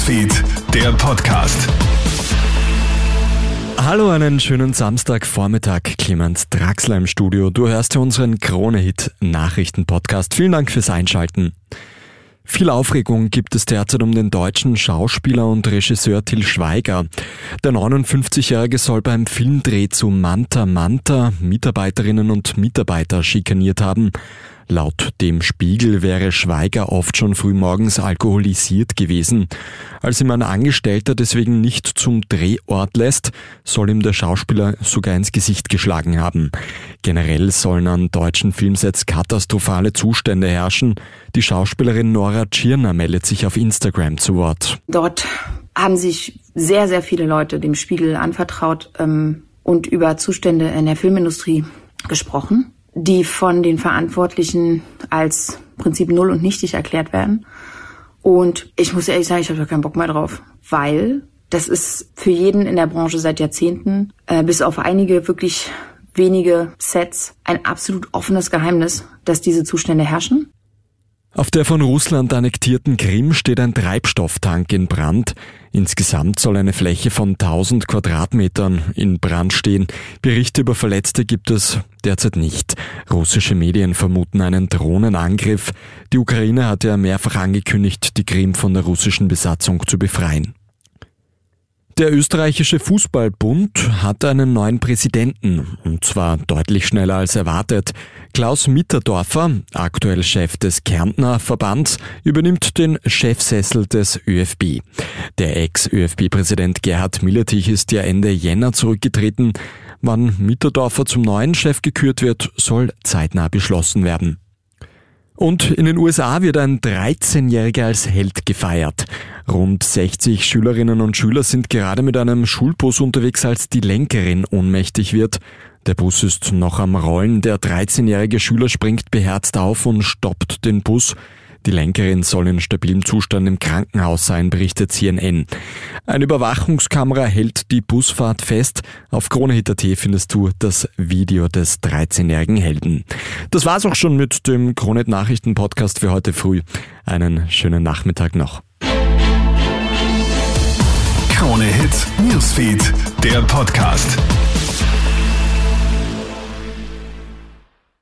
Newsfeed, der Podcast. Hallo, einen schönen Samstagvormittag. Clemens Draxler im Studio. Du hörst unseren Krone-Hit Nachrichten-Podcast. Vielen Dank fürs Einschalten. Viel Aufregung gibt es derzeit um den deutschen Schauspieler und Regisseur Till Schweiger. Der 59-Jährige soll beim Filmdreh zu Manta Manta Mitarbeiterinnen und Mitarbeiter schikaniert haben. Laut dem Spiegel wäre Schweiger oft schon frühmorgens alkoholisiert gewesen. Als ihm ein Angestellter deswegen nicht zum Drehort lässt, soll ihm der Schauspieler sogar ins Gesicht geschlagen haben. Generell sollen an deutschen Filmsets katastrophale Zustände herrschen. Die Schauspielerin Nora Tschirner meldet sich auf Instagram zu Wort. Dort haben sich sehr, sehr viele Leute dem Spiegel anvertraut ähm, und über Zustände in der Filmindustrie gesprochen die von den Verantwortlichen als Prinzip null und nichtig erklärt werden. Und ich muss ehrlich sagen, ich habe da keinen Bock mehr drauf, weil das ist für jeden in der Branche seit Jahrzehnten, äh, bis auf einige wirklich wenige Sets, ein absolut offenes Geheimnis, dass diese Zustände herrschen. Auf der von Russland annektierten Krim steht ein Treibstofftank in Brand. Insgesamt soll eine Fläche von 1000 Quadratmetern in Brand stehen. Berichte über Verletzte gibt es derzeit nicht. Russische Medien vermuten einen Drohnenangriff. Die Ukraine hatte ja mehrfach angekündigt, die Krim von der russischen Besatzung zu befreien. Der österreichische Fußballbund hat einen neuen Präsidenten, und zwar deutlich schneller als erwartet. Klaus Mitterdorfer, aktuell Chef des Kärntner Verbands, übernimmt den Chefsessel des ÖFB. Der Ex-ÖFB-Präsident Gerhard Milletich ist ja Ende Jänner zurückgetreten. Wann Mitterdorfer zum neuen Chef gekürt wird, soll zeitnah beschlossen werden. Und in den USA wird ein 13-Jähriger als Held gefeiert. Rund 60 Schülerinnen und Schüler sind gerade mit einem Schulbus unterwegs, als die Lenkerin ohnmächtig wird. Der Bus ist noch am Rollen. Der 13-jährige Schüler springt beherzt auf und stoppt den Bus. Die Lenkerin soll in stabilem Zustand im Krankenhaus sein, berichtet CNN. Eine Überwachungskamera hält die Busfahrt fest. Auf KroneHit.at findest du das Video des 13-jährigen Helden. Das war's auch schon mit dem Kronet Nachrichten Podcast für heute früh. Einen schönen Nachmittag noch. KroneHit Newsfeed, der Podcast.